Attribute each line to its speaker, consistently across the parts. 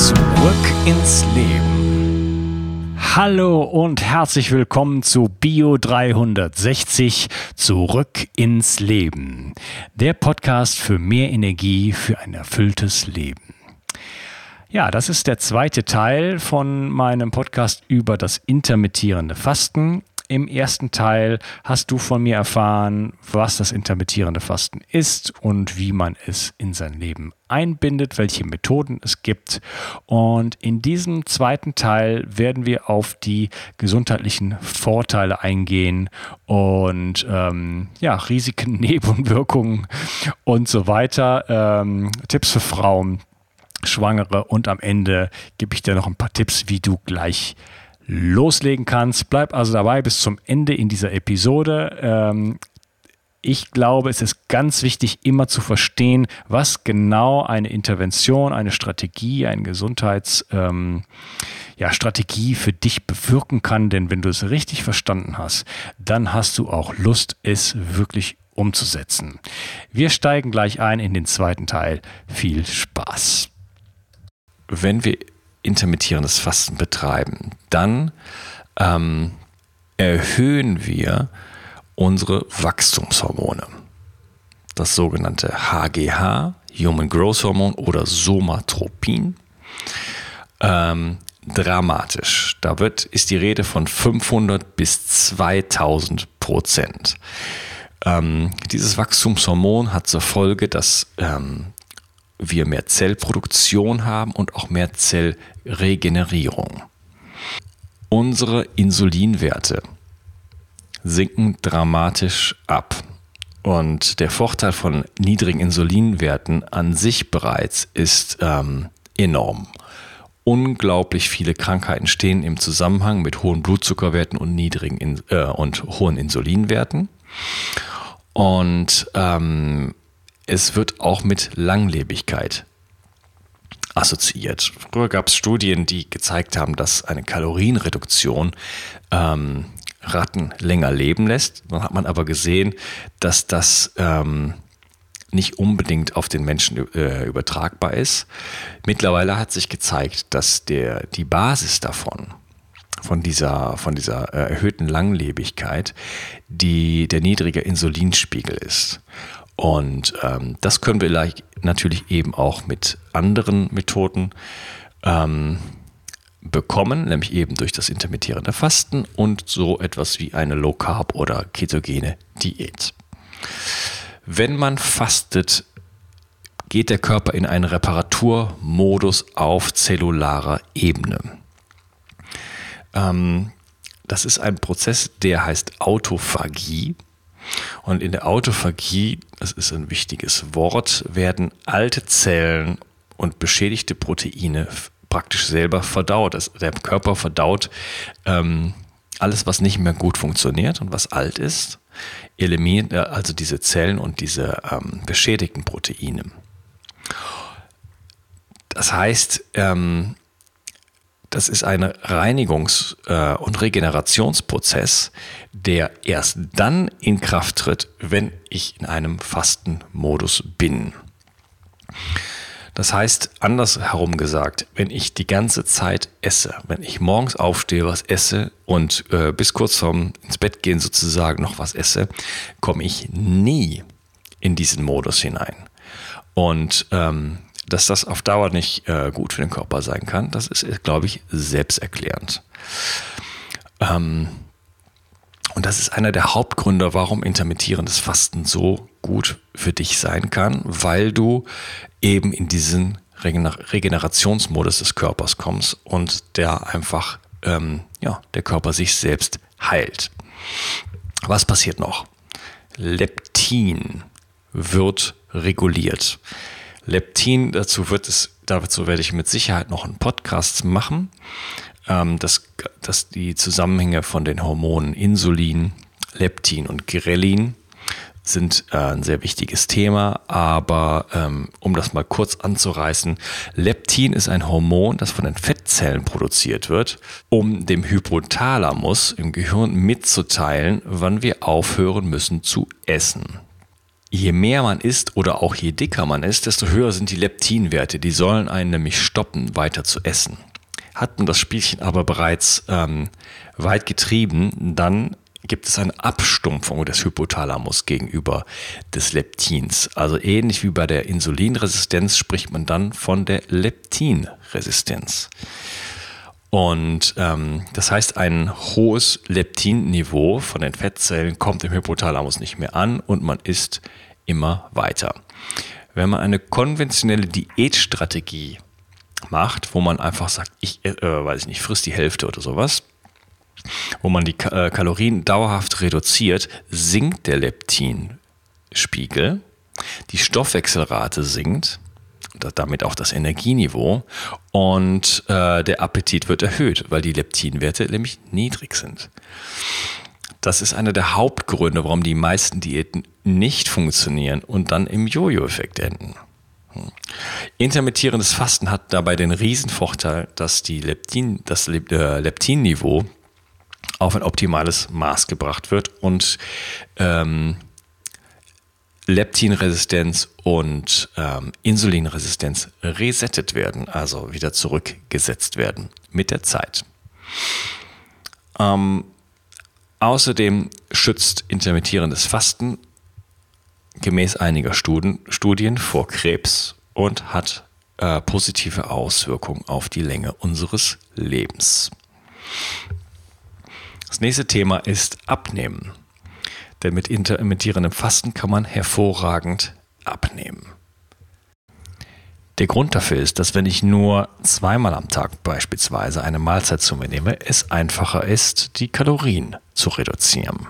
Speaker 1: Zurück ins Leben. Hallo und herzlich willkommen zu Bio 360 Zurück ins Leben. Der Podcast für mehr Energie für ein erfülltes Leben. Ja, das ist der zweite Teil von meinem Podcast über das intermittierende Fasten. Im ersten Teil hast du von mir erfahren, was das intermittierende Fasten ist und wie man es in sein Leben einbindet, welche Methoden es gibt. Und in diesem zweiten Teil werden wir auf die gesundheitlichen Vorteile eingehen und ähm, ja, Risiken, Nebenwirkungen und so weiter. Ähm, Tipps für Frauen, Schwangere und am Ende gebe ich dir noch ein paar Tipps, wie du gleich loslegen kannst. Bleib also dabei bis zum Ende in dieser Episode. Ähm, ich glaube, es ist ganz wichtig, immer zu verstehen, was genau eine Intervention, eine Strategie, eine Gesundheitsstrategie ähm, ja, für dich bewirken kann. Denn wenn du es richtig verstanden hast, dann hast du auch Lust, es wirklich umzusetzen. Wir steigen gleich ein in den zweiten Teil. Viel Spaß. Wenn wir intermittierendes Fasten betreiben, dann ähm, erhöhen wir unsere Wachstumshormone. Das sogenannte HGH, Human Growth Hormone oder Somatropin. Ähm, dramatisch. Da wird, ist die Rede von 500 bis 2000 Prozent. Ähm, dieses Wachstumshormon hat zur Folge, dass ähm, wir mehr Zellproduktion haben und auch mehr Zellregenerierung. Unsere Insulinwerte sinken dramatisch ab. Und der Vorteil von niedrigen Insulinwerten an sich bereits ist ähm, enorm. Unglaublich viele Krankheiten stehen im Zusammenhang mit hohen Blutzuckerwerten und niedrigen äh, und hohen Insulinwerten. Und ähm, es wird auch mit Langlebigkeit assoziiert. Früher gab es Studien, die gezeigt haben, dass eine Kalorienreduktion ähm, Ratten länger leben lässt. Dann hat man aber gesehen, dass das ähm, nicht unbedingt auf den Menschen äh, übertragbar ist. Mittlerweile hat sich gezeigt, dass der, die Basis davon, von dieser, von dieser äh, erhöhten Langlebigkeit, die, der niedrige Insulinspiegel ist. Und ähm, das können wir natürlich eben auch mit anderen Methoden ähm, bekommen, nämlich eben durch das intermittierende Fasten und so etwas wie eine Low Carb oder ketogene Diät. Wenn man fastet, geht der Körper in einen Reparaturmodus auf zellularer Ebene. Ähm, das ist ein Prozess, der heißt Autophagie. Und in der Autophagie, das ist ein wichtiges Wort, werden alte Zellen und beschädigte Proteine praktisch selber verdaut. Das, der Körper verdaut ähm, alles, was nicht mehr gut funktioniert und was alt ist, eliminiert also diese Zellen und diese ähm, beschädigten Proteine. Das heißt, ähm, das ist ein Reinigungs- äh, und Regenerationsprozess, der erst dann in Kraft tritt, wenn ich in einem Fastenmodus bin. Das heißt, andersherum gesagt, wenn ich die ganze Zeit esse, wenn ich morgens aufstehe, was esse und äh, bis kurz vorm ins Bett gehen sozusagen noch was esse, komme ich nie in diesen Modus hinein. Und ähm, dass das auf Dauer nicht äh, gut für den Körper sein kann, das ist, glaube ich, selbsterklärend. Ähm, und das ist einer der Hauptgründe, warum intermittierendes Fasten so gut für dich sein kann, weil du eben in diesen Regener Regenerationsmodus des Körpers kommst und der einfach, ähm, ja, der Körper sich selbst heilt. Was passiert noch? Leptin wird reguliert. Leptin, dazu wird es, dazu werde ich mit Sicherheit noch einen Podcast machen, ähm, dass, dass die Zusammenhänge von den Hormonen Insulin, Leptin und Grelin sind äh, ein sehr wichtiges Thema, aber ähm, um das mal kurz anzureißen, Leptin ist ein Hormon, das von den Fettzellen produziert wird, um dem Hypothalamus im Gehirn mitzuteilen, wann wir aufhören müssen zu essen. Je mehr man isst oder auch je dicker man ist, desto höher sind die Leptinwerte. Die sollen einen nämlich stoppen, weiter zu essen. Hat man das Spielchen aber bereits ähm, weit getrieben, dann gibt es eine Abstumpfung des Hypothalamus gegenüber des Leptins. Also ähnlich wie bei der Insulinresistenz spricht man dann von der Leptinresistenz. Und ähm, das heißt, ein hohes Leptinniveau von den Fettzellen kommt im Hypothalamus nicht mehr an und man isst immer weiter. Wenn man eine konventionelle Diätstrategie macht, wo man einfach sagt, ich äh, weiß ich nicht, frisst die Hälfte oder sowas, wo man die äh, Kalorien dauerhaft reduziert, sinkt der Leptinspiegel, die Stoffwechselrate sinkt, damit auch das Energieniveau und äh, der Appetit wird erhöht, weil die Leptinwerte nämlich niedrig sind. Das ist einer der Hauptgründe, warum die meisten Diäten nicht funktionieren und dann im Jojo-Effekt enden. Hm. Intermittierendes Fasten hat dabei den Riesenvorteil, dass die Leptin, das äh, Leptinniveau auf ein optimales Maß gebracht wird und ähm, Leptinresistenz und ähm, Insulinresistenz resettet werden, also wieder zurückgesetzt werden mit der Zeit. Ähm, außerdem schützt intermittierendes Fasten gemäß einiger Studien, Studien vor Krebs und hat äh, positive Auswirkungen auf die Länge unseres Lebens. Das nächste Thema ist Abnehmen. Denn mit intermittierendem Fasten kann man hervorragend abnehmen. Der Grund dafür ist, dass wenn ich nur zweimal am Tag beispielsweise eine Mahlzeit zu mir nehme, es einfacher ist, die Kalorien zu reduzieren.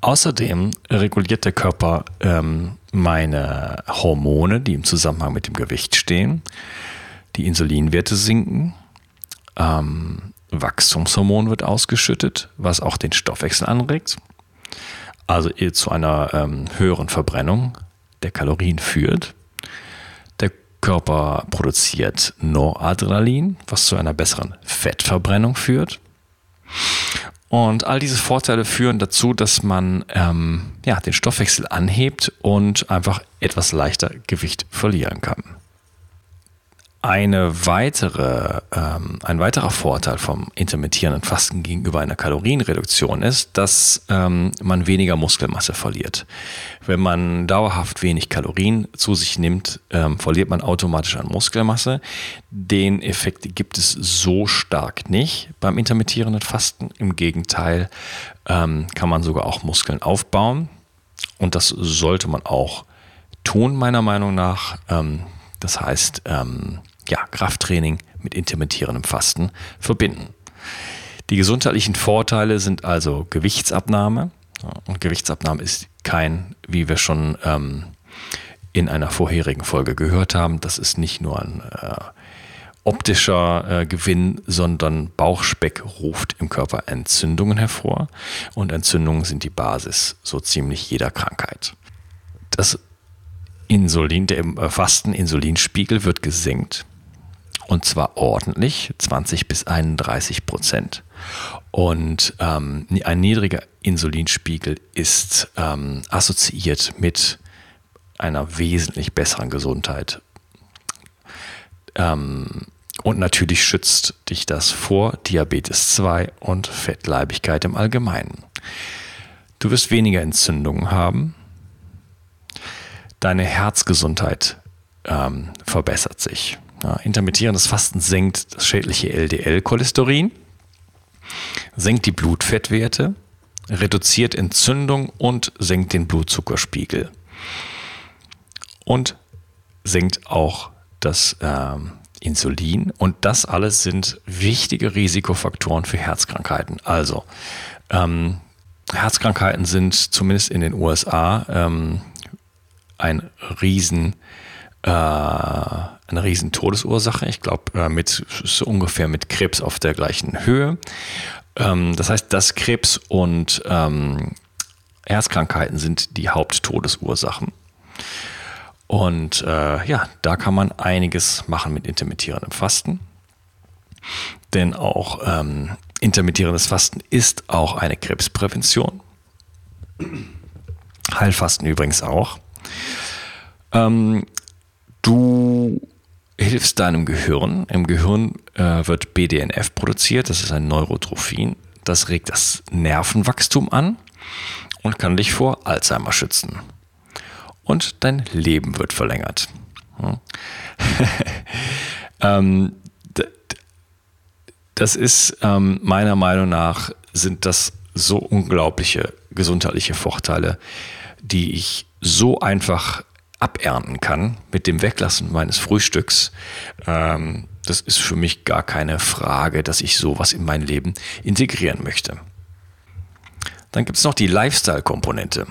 Speaker 1: Außerdem reguliert der Körper ähm, meine Hormone, die im Zusammenhang mit dem Gewicht stehen. Die Insulinwerte sinken. Ähm, Wachstumshormon wird ausgeschüttet, was auch den Stoffwechsel anregt, also zu einer ähm, höheren Verbrennung der Kalorien führt. Der Körper produziert Noradrenalin, was zu einer besseren Fettverbrennung führt. Und all diese Vorteile führen dazu, dass man ähm, ja, den Stoffwechsel anhebt und einfach etwas leichter Gewicht verlieren kann. Eine weitere, ähm, ein weiterer Vorteil vom intermittierenden Fasten gegenüber einer Kalorienreduktion ist, dass ähm, man weniger Muskelmasse verliert. Wenn man dauerhaft wenig Kalorien zu sich nimmt, ähm, verliert man automatisch an Muskelmasse. Den Effekt gibt es so stark nicht beim intermittierenden Fasten. Im Gegenteil ähm, kann man sogar auch Muskeln aufbauen. Und das sollte man auch tun, meiner Meinung nach. Ähm, das heißt, ähm, ja, Krafttraining mit intermittierendem Fasten verbinden. Die gesundheitlichen Vorteile sind also Gewichtsabnahme. Und Gewichtsabnahme ist kein, wie wir schon ähm, in einer vorherigen Folge gehört haben, das ist nicht nur ein äh, optischer äh, Gewinn, sondern Bauchspeck ruft im Körper Entzündungen hervor. Und Entzündungen sind die Basis so ziemlich jeder Krankheit. Das Insulin, der im äh, Fasten Insulinspiegel wird gesenkt und zwar ordentlich, 20 bis 31 Prozent. Und ähm, ein niedriger Insulinspiegel ist ähm, assoziiert mit einer wesentlich besseren Gesundheit. Ähm, und natürlich schützt dich das vor Diabetes 2 und Fettleibigkeit im Allgemeinen. Du wirst weniger Entzündungen haben. Deine Herzgesundheit ähm, verbessert sich. Ja, intermittierendes Fasten senkt das schädliche LDL-Cholesterin, senkt die Blutfettwerte, reduziert Entzündung und senkt den Blutzuckerspiegel. Und senkt auch das ähm, Insulin. Und das alles sind wichtige Risikofaktoren für Herzkrankheiten. Also, ähm, Herzkrankheiten sind zumindest in den USA ähm, ein riesen äh, eine riesen Todesursache. Ich glaube, äh, mit so ungefähr mit Krebs auf der gleichen Höhe. Ähm, das heißt, dass Krebs und ähm, Herzkrankheiten sind die Haupttodesursachen. Und äh, ja, da kann man einiges machen mit intermittierendem Fasten. Denn auch ähm, intermittierendes Fasten ist auch eine Krebsprävention. Heilfasten übrigens auch. Ähm, du hilfst deinem Gehirn. Im Gehirn äh, wird BDNF produziert, das ist ein Neurotrophin. Das regt das Nervenwachstum an und kann dich vor Alzheimer schützen. Und dein Leben wird verlängert. Hm. ähm, das ist ähm, meiner Meinung nach sind das so unglaubliche gesundheitliche Vorteile, die ich so einfach abernten kann mit dem Weglassen meines Frühstücks. Ähm, das ist für mich gar keine Frage, dass ich sowas in mein Leben integrieren möchte. Dann gibt es noch die Lifestyle-Komponente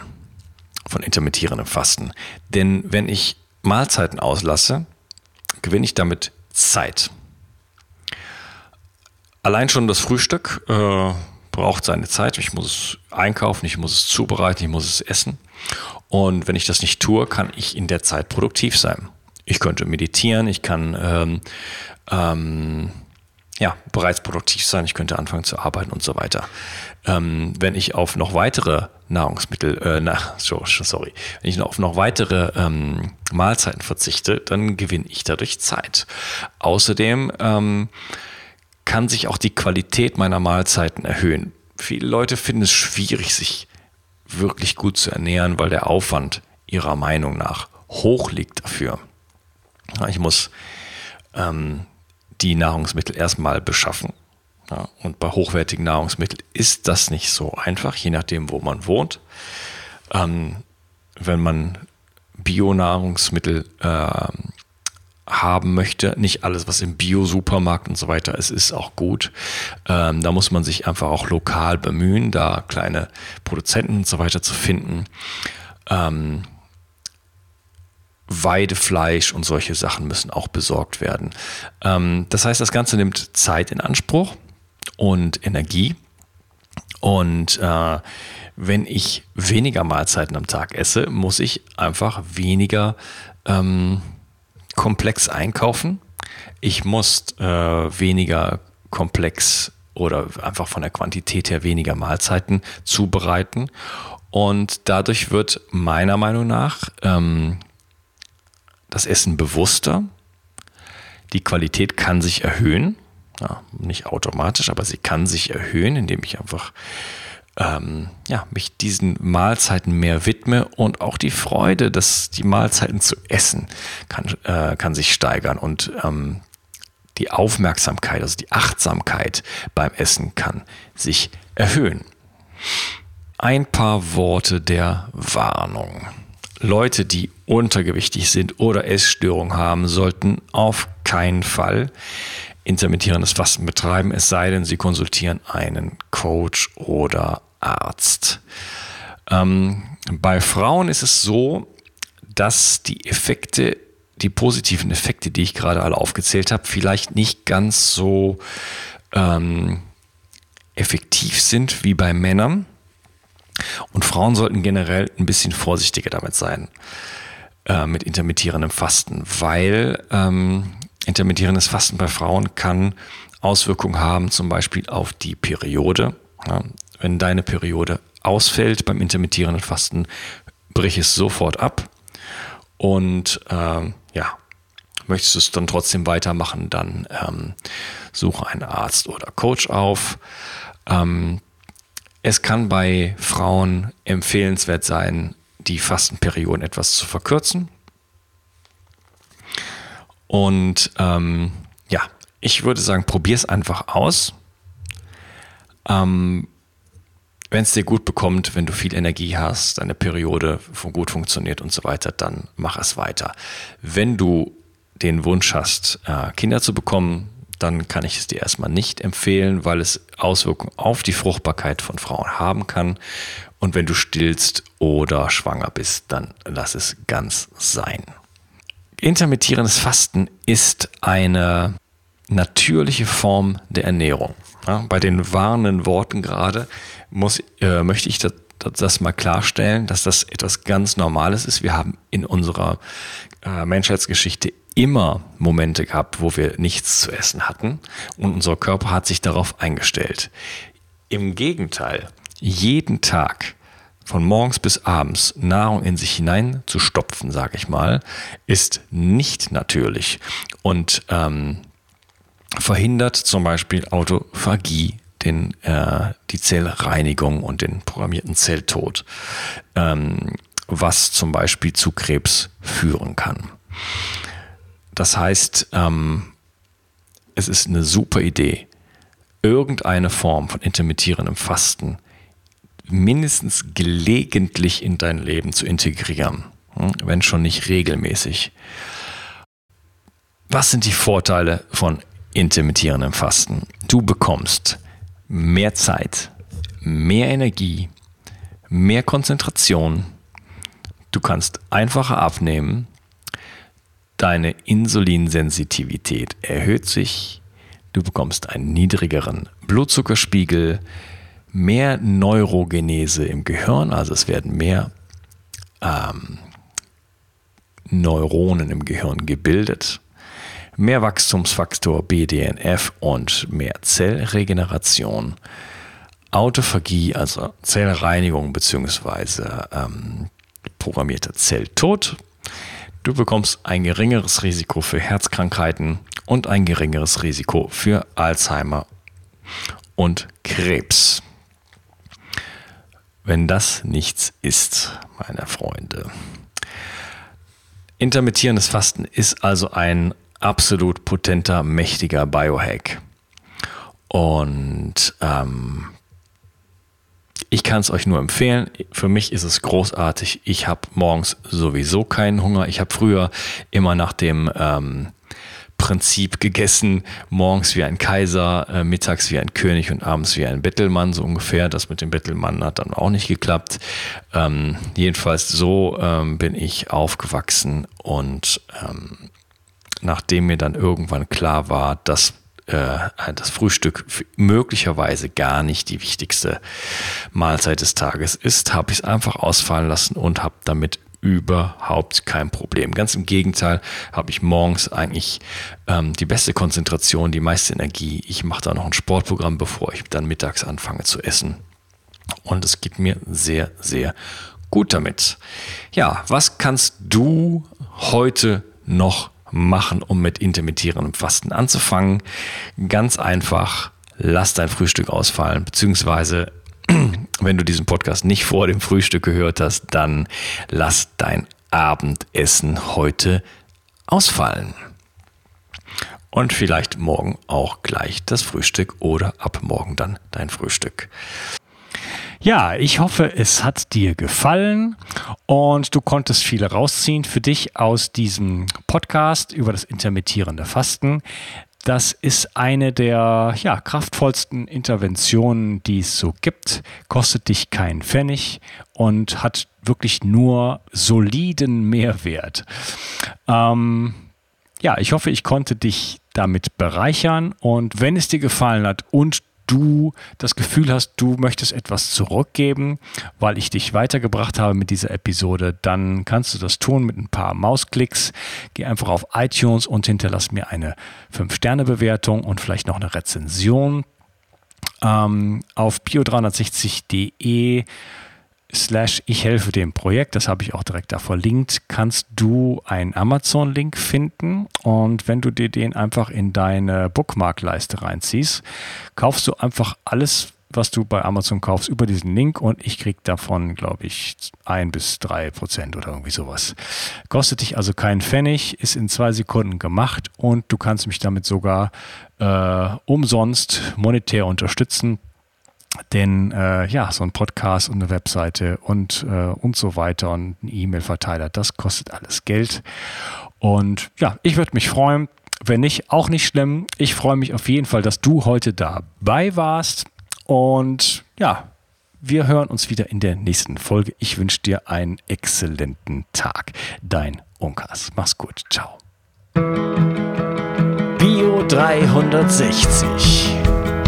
Speaker 1: von intermittierendem Fasten. Denn wenn ich Mahlzeiten auslasse, gewinne ich damit Zeit. Allein schon das Frühstück äh, braucht seine Zeit. Ich muss es einkaufen, ich muss es zubereiten, ich muss es essen. Und wenn ich das nicht tue, kann ich in der Zeit produktiv sein. Ich könnte meditieren, ich kann ähm, ähm, ja, bereits produktiv sein, ich könnte anfangen zu arbeiten und so weiter. Ähm, wenn ich auf noch weitere Nahrungsmittel, äh, na, sorry, wenn ich auf noch weitere ähm, Mahlzeiten verzichte, dann gewinne ich dadurch Zeit. Außerdem ähm, kann sich auch die Qualität meiner Mahlzeiten erhöhen. Viele Leute finden es schwierig, sich wirklich gut zu ernähren, weil der Aufwand ihrer Meinung nach hoch liegt dafür. Ich muss ähm, die Nahrungsmittel erstmal beschaffen. Ja, und bei hochwertigen Nahrungsmitteln ist das nicht so einfach, je nachdem, wo man wohnt. Ähm, wenn man Bio-Nahrungsmittel äh, haben möchte. Nicht alles, was im Bio-Supermarkt und so weiter ist, ist auch gut. Ähm, da muss man sich einfach auch lokal bemühen, da kleine Produzenten und so weiter zu finden. Ähm, Weidefleisch und solche Sachen müssen auch besorgt werden. Ähm, das heißt, das Ganze nimmt Zeit in Anspruch und Energie. Und äh, wenn ich weniger Mahlzeiten am Tag esse, muss ich einfach weniger ähm, komplex einkaufen. Ich muss äh, weniger komplex oder einfach von der Quantität her weniger Mahlzeiten zubereiten. Und dadurch wird meiner Meinung nach ähm, das Essen bewusster. Die Qualität kann sich erhöhen. Ja, nicht automatisch, aber sie kann sich erhöhen, indem ich einfach ähm, ja, mich diesen Mahlzeiten mehr widme und auch die Freude, dass die Mahlzeiten zu essen, kann, äh, kann sich steigern und ähm, die Aufmerksamkeit, also die Achtsamkeit beim Essen kann sich erhöhen. Ein paar Worte der Warnung. Leute, die untergewichtig sind oder Essstörungen haben, sollten auf keinen Fall intermittierendes Fasten betreiben, es sei denn, sie konsultieren einen Coach oder Arzt. Ähm, bei Frauen ist es so, dass die Effekte, die positiven Effekte, die ich gerade alle aufgezählt habe, vielleicht nicht ganz so ähm, effektiv sind wie bei Männern. Und Frauen sollten generell ein bisschen vorsichtiger damit sein, äh, mit intermittierendem Fasten, weil ähm, intermittierendes Fasten bei Frauen kann Auswirkungen haben, zum Beispiel auf die Periode. Ja, wenn deine Periode ausfällt beim intermittierenden Fasten, brich es sofort ab. Und ähm, ja, möchtest du es dann trotzdem weitermachen, dann ähm, suche einen Arzt oder Coach auf. Ähm, es kann bei Frauen empfehlenswert sein, die Fastenperioden etwas zu verkürzen. Und ähm, ja, ich würde sagen, probier es einfach aus. Ähm, wenn es dir gut bekommt, wenn du viel Energie hast, deine Periode gut funktioniert und so weiter, dann mach es weiter. Wenn du den Wunsch hast, äh, Kinder zu bekommen, dann kann ich es dir erstmal nicht empfehlen, weil es Auswirkungen auf die Fruchtbarkeit von Frauen haben kann. Und wenn du stillst oder schwanger bist, dann lass es ganz sein. intermittierendes Fasten ist eine natürliche Form der Ernährung. Ja, bei den warnenden Worten gerade muss, äh, möchte ich das, das, mal klarstellen, dass das etwas ganz Normales ist. Wir haben in unserer äh, Menschheitsgeschichte immer Momente gehabt, wo wir nichts zu essen hatten und unser Körper hat sich darauf eingestellt. Im Gegenteil, jeden Tag von morgens bis abends Nahrung in sich hinein zu stopfen, sage ich mal, ist nicht natürlich und ähm, verhindert zum Beispiel Autophagie, den, äh, die Zellreinigung und den programmierten Zelltod, ähm, was zum Beispiel zu Krebs führen kann. Das heißt, ähm, es ist eine super Idee, irgendeine Form von intermittierendem Fasten mindestens gelegentlich in dein Leben zu integrieren, hm, wenn schon nicht regelmäßig. Was sind die Vorteile von intermittierendem Fasten? Du bekommst mehr Zeit, mehr Energie, mehr Konzentration. Du kannst einfacher abnehmen. Deine Insulinsensitivität erhöht sich. Du bekommst einen niedrigeren Blutzuckerspiegel mehr Neurogenese im Gehirn, also es werden mehr ähm, Neuronen im Gehirn gebildet, mehr Wachstumsfaktor BDNF und mehr Zellregeneration, Autophagie, also Zellreinigung bzw. Ähm, programmierter Zelltod. Du bekommst ein geringeres Risiko für Herzkrankheiten und ein geringeres Risiko für Alzheimer und Krebs wenn das nichts ist, meine Freunde. Intermittierendes Fasten ist also ein absolut potenter, mächtiger Biohack. Und ähm, ich kann es euch nur empfehlen. Für mich ist es großartig. Ich habe morgens sowieso keinen Hunger. Ich habe früher immer nach dem ähm, Prinzip gegessen. Morgens wie ein Kaiser, äh, mittags wie ein König und abends wie ein Bettelmann, so ungefähr. Das mit dem Bettelmann hat dann auch nicht geklappt. Ähm, jedenfalls so ähm, bin ich aufgewachsen und ähm, nachdem mir dann irgendwann klar war, dass äh, das Frühstück möglicherweise gar nicht die wichtigste Mahlzeit des Tages ist, habe ich es einfach ausfallen lassen und habe damit überhaupt kein Problem. Ganz im Gegenteil habe ich morgens eigentlich ähm, die beste Konzentration, die meiste Energie. Ich mache da noch ein Sportprogramm, bevor ich dann mittags anfange zu essen. Und es geht mir sehr, sehr gut damit. Ja, was kannst du heute noch machen, um mit intermittierendem Fasten anzufangen? Ganz einfach, lass dein Frühstück ausfallen, beziehungsweise wenn du diesen Podcast nicht vor dem Frühstück gehört hast, dann lass dein Abendessen heute ausfallen. Und vielleicht morgen auch gleich das Frühstück oder ab morgen dann dein Frühstück. Ja, ich hoffe, es hat dir gefallen und du konntest viel rausziehen für dich aus diesem Podcast über das intermittierende Fasten. Das ist eine der ja, kraftvollsten Interventionen, die es so gibt. Kostet dich keinen Pfennig und hat wirklich nur soliden Mehrwert. Ähm, ja, ich hoffe, ich konnte dich damit bereichern und wenn es dir gefallen hat und du das Gefühl hast, du möchtest etwas zurückgeben, weil ich dich weitergebracht habe mit dieser Episode, dann kannst du das tun mit ein paar Mausklicks. Geh einfach auf iTunes und hinterlass mir eine 5-Sterne-Bewertung und vielleicht noch eine Rezension. Ähm, auf bio360.de slash ich helfe dem Projekt, das habe ich auch direkt da verlinkt, kannst du einen Amazon-Link finden? Und wenn du dir den einfach in deine Bookmark-Leiste reinziehst, kaufst du einfach alles, was du bei Amazon kaufst, über diesen Link. Und ich kriege davon, glaube ich, ein bis drei Prozent oder irgendwie sowas. Kostet dich also keinen Pfennig, ist in zwei Sekunden gemacht. Und du kannst mich damit sogar äh, umsonst monetär unterstützen. Denn äh, ja, so ein Podcast und eine Webseite und, äh, und so weiter und ein E-Mail-Verteiler, das kostet alles Geld. Und ja, ich würde mich freuen. Wenn nicht, auch nicht schlimm. Ich freue mich auf jeden Fall, dass du heute dabei warst. Und ja, wir hören uns wieder in der nächsten Folge. Ich wünsche dir einen exzellenten Tag. Dein Unkas. Mach's gut. Ciao. Bio 360.